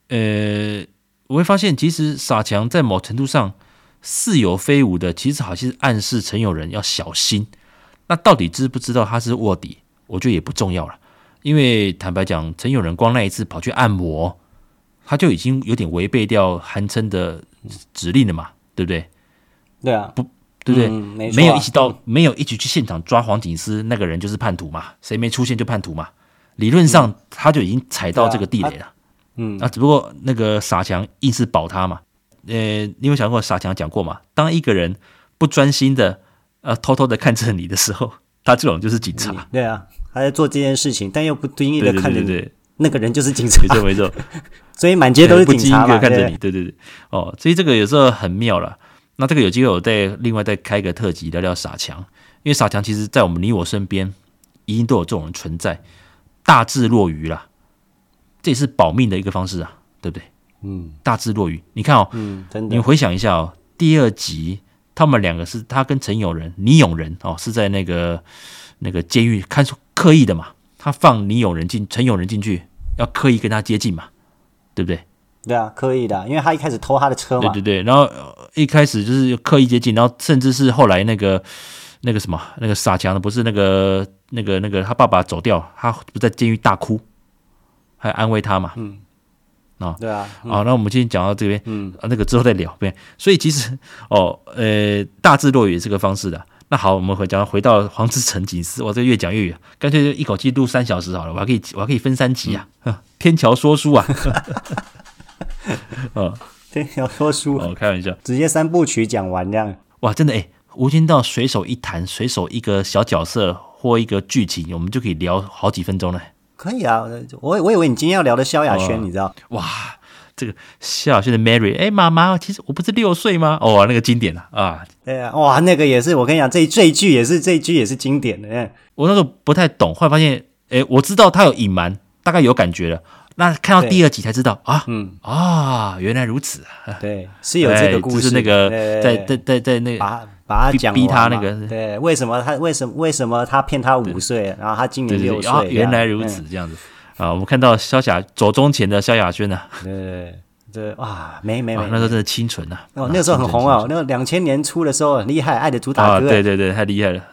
呃，我会发现其实傻强在某程度上。似有非无的，其实好像是暗示陈友仁要小心。那到底知不知道他是卧底？我觉得也不重要了。因为坦白讲，陈友仁光那一次跑去按摩，他就已经有点违背掉韩琛的指令了嘛，对不对？
对啊，
不，对不对？
嗯没，
没有一起到，嗯、没有一起去现场抓黄警司，那个人就是叛徒嘛。谁没出现就叛徒嘛。理论上他就已经踩到这个地雷了。嗯，那只不过那个傻强硬是保他嘛。呃，你有想过傻强讲过嘛？当一个人不专心的，呃，偷偷的看着你的时候，他这种就是警察。
对啊，他在做这件事情，但又不经意的看着你，
对对对对，
那个人就是警察。
没错没错，
所以满街都是警察嘛。
不经意的看着你，对对对。哦，所以这个有时候很妙了。那这个有机会我再另外再开个特辑聊聊傻强，因为傻强其实在我们你我身边，一定都有这种人存在，大智若愚啦，这也是保命的一个方式啊，对不对？嗯，大智若愚。你看哦，嗯，真的。你回想一下哦，第二集他们两个是他跟陈永仁、倪永仁哦，是在那个那个监狱看出刻意的嘛，他放倪永仁进，陈永仁进去，要刻意跟他接近嘛，对不对？
对啊，刻意的，因为他一开始偷他的车嘛。
对对对，然后一开始就是刻意接近，然后甚至是后来那个那个什么那个傻强的，不是那个那个那个他爸爸走掉，他不在监狱大哭，还安慰他嘛。嗯。啊，
对啊，
好、嗯。哦，那我们今天讲到这边，嗯，那个之后再聊，对，所以其实哦，呃，大智若愚也是个方式的。那好，我们回讲回到黄志诚警司，我这个越讲越远，干脆就一口气录三小时好了，我还可以，我还可以分三集啊，嗯、天桥说书啊，
嗯，天桥说书，
哦，开玩笑，
直接三部曲讲完这样，
哇，真的哎，无间道随手一谈，随手一个小角色或一个剧情，我们就可以聊好几分钟了。
可以啊，我我以为你今天要聊的萧亚轩，你知道？
哇，这个萧亚轩的 Mary，哎，妈妈，其实我不是六岁吗？哦，那个经典啊，啊，
对啊，哇，那个也是，我跟你讲，这这一句也是这一句也是经典的。
我那时候不太懂，后来发现，哎，我知道他有隐瞒，大概有感觉了。那看到第二集才知道啊，嗯啊，原来如此啊，
对，是有这个故事，
就是那个在在在在那个。
把他讲
逼他那个。
对，为什么他为什么为什么他骗他五岁，然后他今年六岁，
哦，原来如此，这样子。啊，我们看到萧亚走中前的萧亚轩呢，
对对哇，没没没，
那时候真的清纯呐，
哦，那时候很红啊，那个两千年初的时候很厉害，爱的主打歌，
对对对，太厉害了，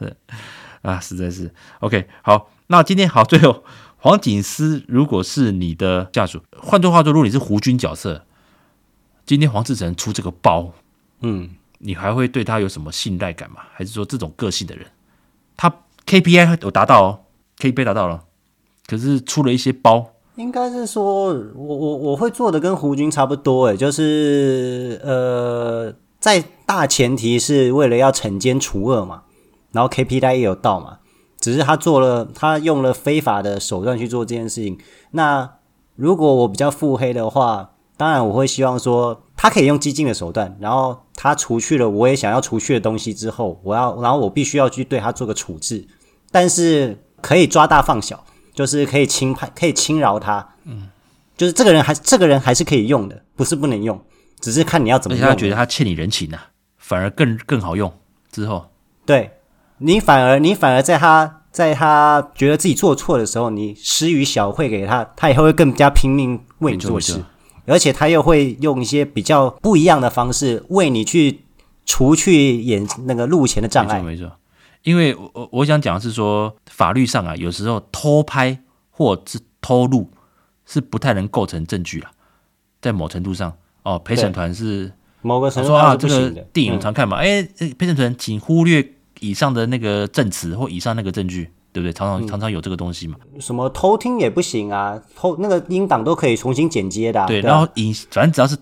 啊，实在是 OK，好，那今天好，最后黄景思如果是你的下属，换句话说，如果你是胡军角色，今天黄志成出这个包，嗯。你还会对他有什么信赖感吗？还是说这种个性的人，他 KPI 有达到哦，KPI 达到了，可是出了一些包，
应该是说我我我会做的跟胡军差不多，诶，就是呃，在大前提是为了要惩奸除恶嘛，然后 KPI 也有到嘛，只是他做了，他用了非法的手段去做这件事情。那如果我比较腹黑的话，当然我会希望说。他可以用激进的手段，然后他除去了我也想要除去的东西之后，我要，然后我必须要去对他做个处置，但是可以抓大放小，就是可以轻判，可以轻饶他，嗯，就是这个人还这个人还是可以用的，不是不能用，只是看你要怎么用。
他觉得他欠你人情啊，反而更更好用之后，
对你反而你反而在他在他觉得自己做错的时候，你施予小惠给他，他以后会更加拼命为你做事，而且他又会用一些比较不一样的方式为你去除去眼那个路前的障碍。
没错，没错。因为我我想讲的是说，法律上啊，有时候偷拍或是偷录是不太能构成证据了，在某程度上哦，陪审团是
某个程度
说啊，这个电影常看嘛，哎、嗯，陪审团请忽略。以上的那个证词或以上那个证据，对不对？常常常常有这个东西嘛。
什么偷听也不行啊，偷那个音档都可以重新剪接的、啊。对，
对啊、然后影反正只要是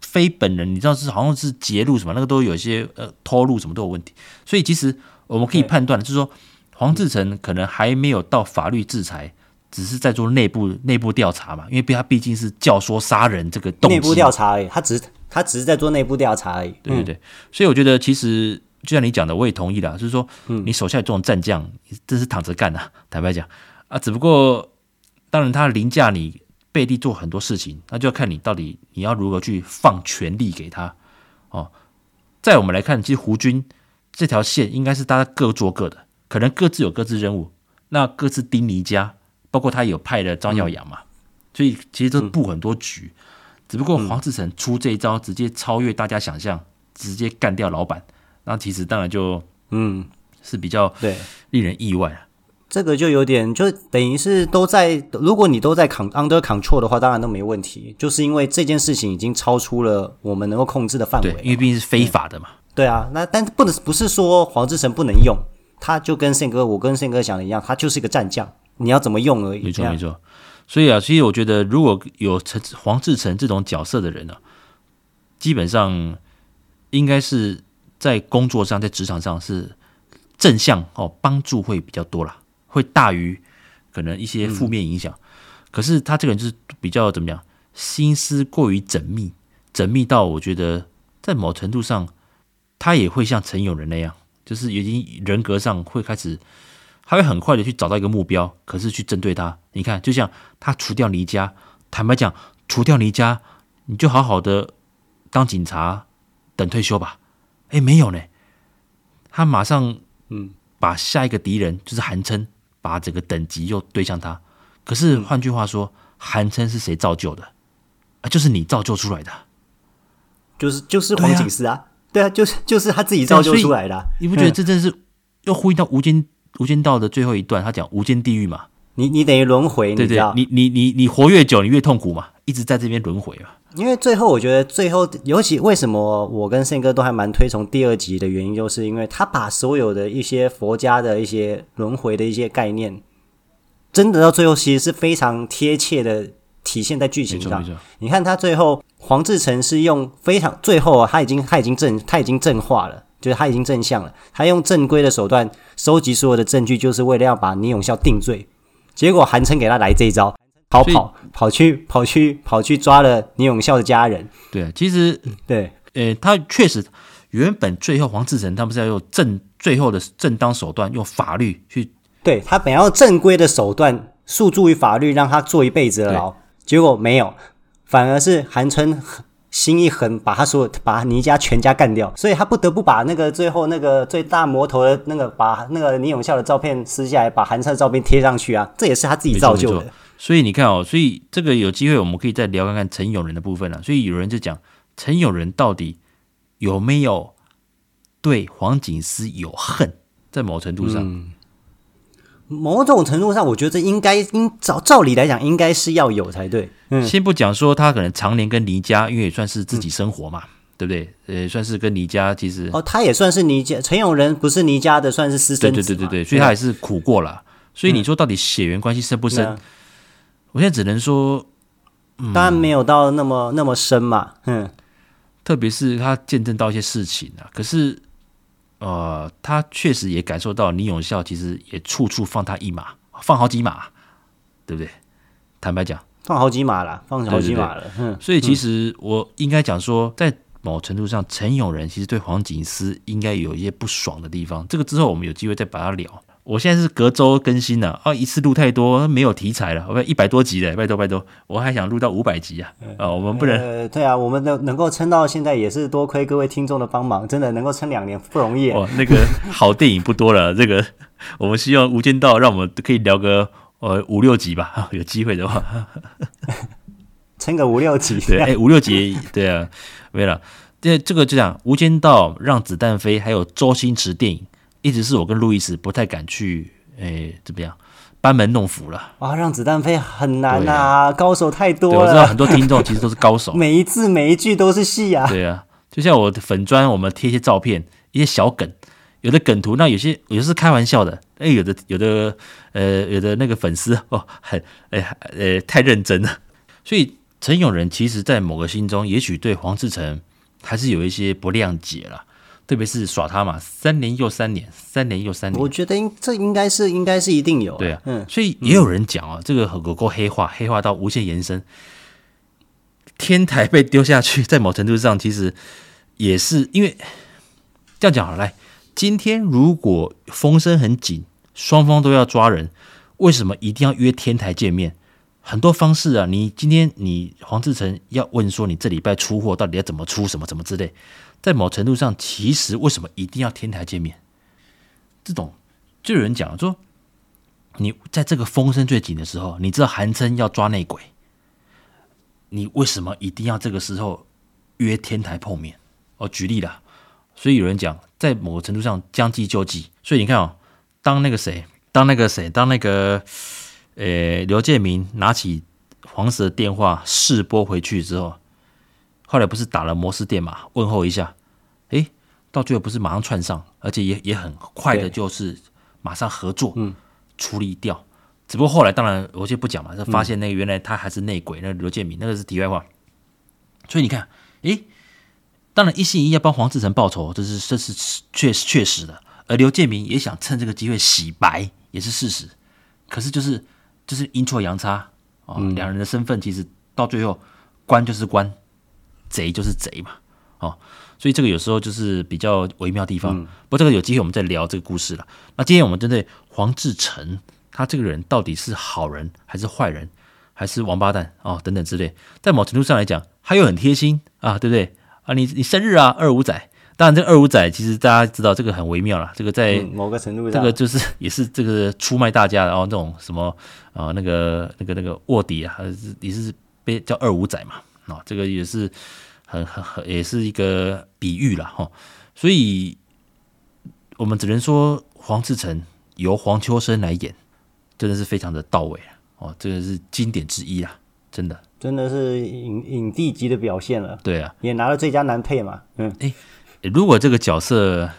非本人，你知道是好像是截录什么，那个都有一些呃偷录什么都有问题。所以其实我们可以判断，就是说黄志诚可能还没有到法律制裁，只是在做内部内部调查嘛。因为他毕竟是教唆杀人这个动机，内
部调查而已。他只是他只是在做内部调查而已。
对对对，所以我觉得其实。就像你讲的，我也同意的，就是说，你手下有这种战将，真是躺着干的。坦白讲啊，只不过当然他凌驾你背地做很多事情，那就要看你到底你要如何去放权力给他哦。在我们来看，其实胡军这条线应该是大家各做各的，可能各自有各自任务，那各自盯离家，包括他有派的张耀扬嘛，所以其实都布很多局。只不过黄志诚出这一招，直接超越大家想象，直接干掉老板。那其实当然就嗯是比较对令人意外啊，
这个就有点就等于是都在，如果你都在 under control 的话，当然都没问题。就是因为这件事情已经超出了我们能够控制的范
围，因为毕竟是非法的嘛。
对啊，那但不能不是说黄志成不能用，他就跟宪哥我跟宪哥想的一样，他就是一个战将，你要怎么用而已。
没错没错，所以啊，所以我觉得如果有陈黄志成这种角色的人呢、啊，基本上应该是。在工作上，在职场上是正向哦，帮助会比较多啦，会大于可能一些负面影响。嗯、可是他这个人就是比较怎么讲，心思过于缜密，缜密到我觉得在某程度上，他也会像陈永仁那样，就是已经人格上会开始，他会很快的去找到一个目标，可是去针对他。你看，就像他除掉离家，坦白讲，除掉离家，你就好好的当警察，等退休吧。哎，没有呢，他马上嗯，把下一个敌人就是韩琛，把整个等级又对向他。可是换句话说，韩琛是谁造就的？啊，就是你造就出来的，
就是就是黄警司啊，对啊，就是就是他自己造就出来的啊。
你不觉得这真是又呼应到无间无间道的最后一段？他讲无间地狱嘛，
你你等于轮回，
对对，你你你你活越久，你越痛苦嘛，一直在这边轮回嘛。
因为最后，我觉得最后，尤其为什么我跟宪哥都还蛮推崇第二集的原因，就是因为他把所有的一些佛家的一些轮回的一些概念，真的到最后其实是非常贴切的体现在剧情上。你看他最后黄志成是用非常最后啊，他已经他已经正他已经正化了，就是他已经正向了，他用正规的手段收集所有的证据，就是为了要把倪永孝定罪。结果韩琛给他来这一招。逃跑跑去跑去跑去抓了倪永孝的家人。
对，其实
对，
呃，他确实原本最后黄志诚他们是要用正最后的正当手段，用法律去
对他本要用正规的手段诉诸于法律，让他坐一辈子的牢。结果没有，反而是韩春心一狠，把他所有把倪家全家干掉，所以他不得不把那个最后那个最大魔头的那个把那个倪永孝的照片撕下来，把韩琛的照片贴上去啊，这也是他自己造就的。
所以你看哦，所以这个有机会我们可以再聊看看陈永仁的部分了啊。所以有人就讲陈永仁到底有没有对黄警司有恨，在某程度上，
嗯，某种程度上，我觉得这应该应照照理来讲，应该是要有才对。嗯，
先不讲说他可能常年跟倪家，因为也算是自己生活嘛，嗯，对不对？呃，算是跟倪家其实
哦，他也算是倪家。陈永仁不是倪家的，算是私生子。
对对对对对，所以他也是苦过了。所以你说到底血缘关系深不深？嗯我现在只能说，
嗯、当然没有到那么那么深嘛，嗯，
特别是他见证到一些事情啊。可是，呃，他确实也感受到李永孝其实也处处放他一马，放好几马，对不对？坦白讲，
放好几马了，放好几马了。嗯，
所以其实我应该讲说，在某程度上，陈永仁其实对黄警司应该有一些不爽的地方。这个之后我们有机会再把它聊。我现在是隔周更新了啊，一次录太多没有题材了，我一百多集的，拜托拜托，我还想录到五百集啊！啊，我们不能，
呃，对啊，我们能能够撑到现在也是多亏各位听众的帮忙，真的能够撑两年不容易。
哦，那个好电影不多了，这个我们希望《无间道》让我们可以聊个呃五六集吧，有机会的话，
撑个五六集，
对，哎，五六集，对啊，没了，这这个就这样，《无间道》让子弹飞，还有周星驰电影。一直是我跟路易斯不太敢去，诶，怎么样？班门弄斧了
哇！让子弹飞很难呐、啊啊，高手太多了。
我知道很多听众 其实都是高手，
每一字每一句都是戏啊。
对啊，就像我的粉砖，我们贴一些照片，一些小梗，有的梗图，那有些有些是开玩笑的，哎，有的有的呃，有的那个粉丝 哦，很哎呃太认真了。所以陈永仁其实，在某个心中，也许对黄志成还是有一些不谅解了。特别是耍他嘛，三年又三年，三年又三年。
我觉得应这应该是应该是一定有。
对啊，嗯，所以也有人讲啊，这个狗狗黑化，黑化到无限延伸。天台被丢下去，在某程度上其实也是因为这样讲好了。来，今天如果风声很紧，双方都要抓人，为什么一定要约天台见面？很多方式啊，你今天你黄志成要问说，你这礼拜出货到底要怎么出，什么什么之类。在某程度上，其实为什么一定要天台见面？这种就有人讲说，你在这个风声最紧的时候，你知道韩琛要抓内鬼，你为什么一定要这个时候约天台碰面？哦，举例了，所以有人讲，在某个程度上将计就计。所以你看哦，当那个谁，当那个谁，当那个呃刘建明拿起黄石的电话试拨回去之后。后来不是打了摩斯电码问候一下，诶，到最后不是马上串上，而且也也很快的，就是马上合作，嗯，处理掉。只不过后来当然我就不讲嘛，就发现那个原来他还是内鬼，那个刘建明那个是题外话。所以你看，诶，当然一心一意要帮黄志成报仇，这是这是确确实的。而刘建明也想趁这个机会洗白，也是事实。可是就是就是阴错阳差啊，两人的身份其实到最后关就是关。贼就是贼嘛，哦，所以这个有时候就是比较微妙的地方。嗯、不过这个有机会我们再聊这个故事了。那今天我们针对黄志成，他这个人到底是好人还是坏人，还是王八蛋哦等等之类，在某程度上来讲，他又很贴心啊，对不对啊？你你生日啊，二五仔。当然，这个二五仔其实大家知道这个很微妙了。这个在、嗯、
某个程度上，
这个就是也是这个出卖大家的哦，那种什么啊，那个那个那个卧底啊，也是被叫二五仔嘛。啊，这个也是很很很，也是一个比喻了哈。所以，我们只能说黄志成由黄秋生来演，真的是非常的到位啊哦，这个是经典之一啊，真的，
真的是影影帝级的表现了。
对啊，
也拿了最佳男配嘛。嗯，
哎，如果这个角色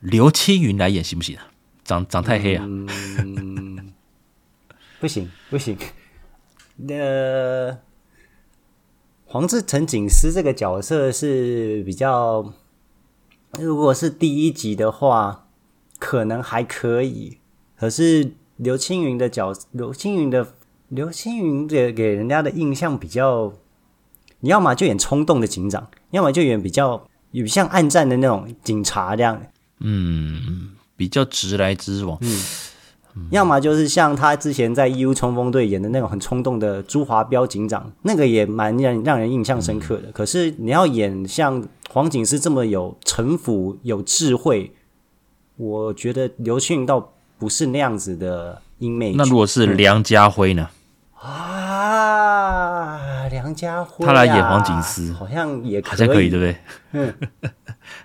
刘青云来演行不行啊？长长太黑啊？
嗯，不行不行，呃。黄志成警司这个角色是比较，如果是第一集的话，可能还可以。可是刘青云的角，刘青云的刘青云给给人家的印象比较，你要么就演冲动的警长，要么就演比较有像暗战的那种警察这样。
嗯，比较直来直往。
嗯。要么就是像他之前在《义乌冲锋队》演的那种很冲动的朱华彪警长，那个也蛮让让人印象深刻的。嗯、可是你要演像黄警司这么有城府、有智慧，我觉得刘青云倒不是那样子的英美。
那如果是梁家辉呢？
嗯、啊，梁家辉、啊，
他来演黄警司，
好像也可以，
好像可以，对不对？
嗯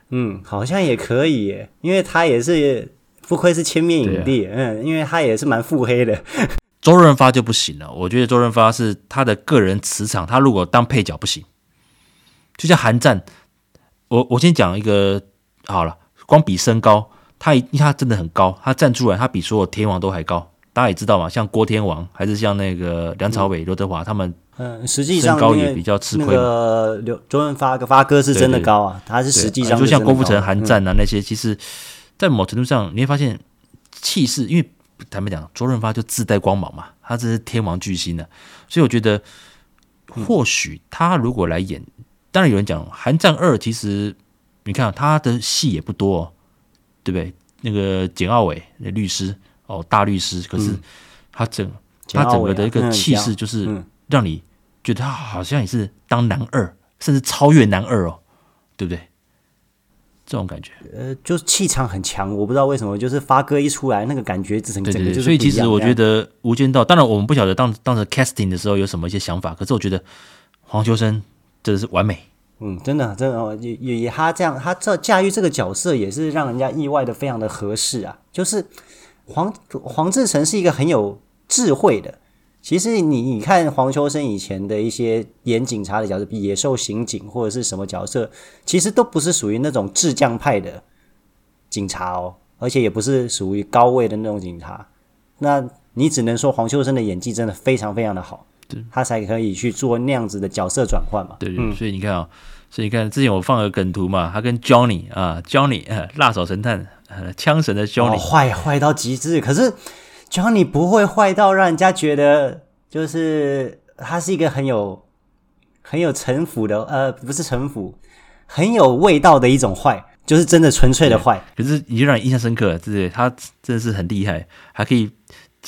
嗯，好像也可以耶，因为他也是。不愧是千面影帝，啊，嗯，因为他也是蛮腹黑的。
周润发就不行了，我觉得周润发是他的个人磁场，他如果当配角不行。就像韩战，我我先讲一个好了，光比身高，他一他真的很高，他站出来，他比所有天王都还高。大家也知道嘛，像郭天王，还是像那个梁朝伟、刘、嗯、德华他们，
嗯，实际上
身高也比较吃亏。那
个刘周润发个发哥是真的高啊，他是实际上
就像郭富城、韩战啊那些，其实。在某程度上，你会发现气势，因为坦白讲，周润发就自带光芒嘛，他这是天王巨星的，所以我觉得或许他如果来演，当然有人讲《寒战二》，其实你看他的戏也不多，哦对不对？那个简奥伟那律师哦，大律师，可是他整、嗯、他整个的一个气势，就是让你觉得他好像也是当男二，甚至超越男二哦，对不对？这种感觉，
呃，就是气场很强，我不知道为什么，就是发哥一出来，那个感觉整个就是。
所以其实我觉得《无间道》，当然我们不晓得当当时 casting 的时候有什么一些想法，可是我觉得黄秋生真的是完美。
嗯，真的，真的，也也也他这样，他这驾驭这个角色也是让人家意外的非常的合适啊。就是黄黄志成是一个很有智慧的。其实你你看黄秋生以前的一些演警察的角色，比野兽刑警或者是什么角色，其实都不是属于那种智将派的警察哦，而且也不是属于高位的那种警察。那你只能说黄秋生的演技真的非常非常的好，他才可以去做那样子的角色转换嘛。
对对，嗯、所以你看啊、哦，所以你看之前我放了个梗图嘛，他跟 Johnny 啊，Johnny 呃，辣手神探，呃、枪神的 Johnny，
坏、哦、坏到极致，可是。Johnny 不会坏到让人家觉得，就是他是一个很有很有城府的，呃，不是城府，很有味道的一种坏，就是真的纯粹的坏。
可是你就让人印象深刻，对不对？他真的是很厉害，还可以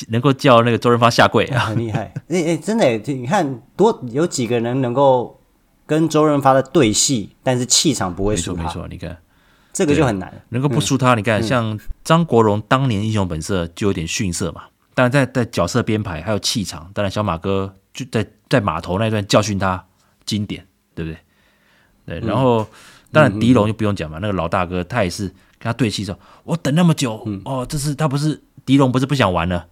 能够叫那个周润发下跪 啊，
很厉害。哎哎，真的，你看多有几个人能够跟周润发的对戏，但是气场不会输。
没错，没错，你看。
这个就很难，
能够不输他。嗯、你看，像张国荣当年《英雄本色》就有点逊色嘛。当然，在在角色编排还有气场，当然小马哥就在在码头那段教训他，经典，对不对？对。然后，嗯、当然狄龙就不用讲嘛，那个老大哥他也是跟他对戏说：“我等那么久，嗯、哦，这是他不是狄龙不是不想玩了，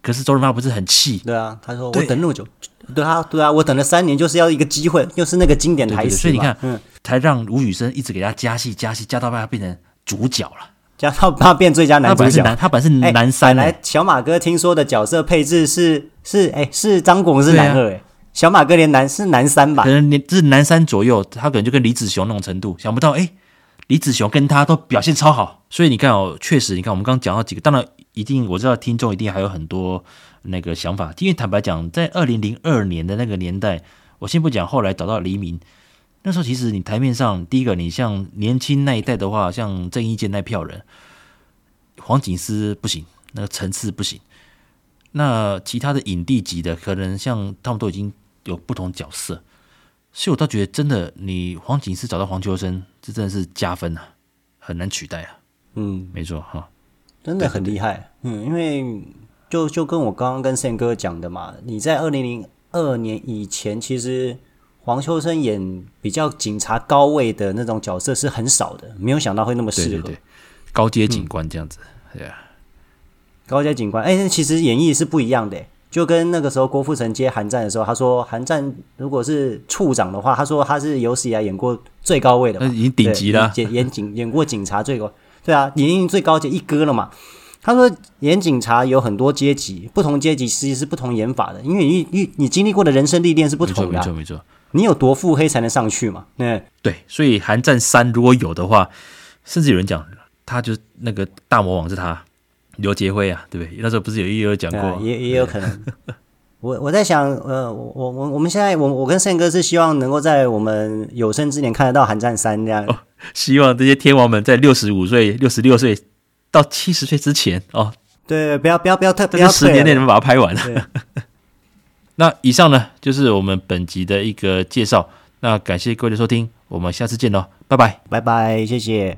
可是周润发不是很气？
对啊，他说我等那么久。”对啊，对啊，我等了三年，就是要一个机会，又是那个经典台词。
所以你看，嗯，才让吴宇森一直给他加戏、加戏，加到把他变成主角了，
加到他变最佳男主角。
他本来是男，他本来是男三。
本来小马哥听说的角色配置是是哎是张国荣是男二哎，啊、小马哥连男是男三吧？
可能连是男三左右，他可能就跟李子雄那种程度。想不到哎，李子雄跟他都表现超好，所以你看哦，确实你看我们刚刚讲到几个，当然一定我知道听众一定还有很多。那个想法，因为坦白讲，在二零零二年的那个年代，我先不讲后来找到黎明，那时候其实你台面上第一个，你像年轻那一代的话，像郑伊健那票人，黄警司不行，那个层次不行，那其他的影帝级的，可能像他们都已经有不同角色，所以我倒觉得真的，你黄警司找到黄秋生，这真的是加分啊，很难取代啊。嗯，没错哈，
真的很厉害。嗯，因为。就就跟我刚刚跟宪哥讲的嘛，你在二零零二年以前，其实黄秋生演比较警察高位的那种角色是很少的，没有想到会那么适合。对对对，高阶警官这样子，对啊、嗯，高阶警官，哎，其实演绎是不一样的，就跟那个时候郭富城接韩战的时候，他说韩战如果是处长的话，他说他是有史以来演过最高位的，
已经顶级了，
演演警演过警察最高，对啊，演绎最高阶一哥了嘛。他说：“演警察有很多阶级，不同阶级实际是不同演法的，因为你你你经历过的人生历练是不同的，
没错没错。没错，
你有多腹黑才能上去嘛？那
对，所以《寒战三》如果有的话，甚至有人讲他就是那个大魔王是他刘杰辉啊，对不对？那时候不是有也有讲过，
也也有可能。我我在想，呃，我我我们现在我我跟胜哥是希望能够在我们有生之年看得到《寒战三》这样，哦，
希望这些天王们在六十五岁、六十六岁。”到七十岁之前哦，
对，不要不要不要特，不要
十年内能把它拍完。那以上呢，就是我们本集的一个介绍。那感谢各位的收听，我们下次见喽，拜拜，
拜拜，谢谢。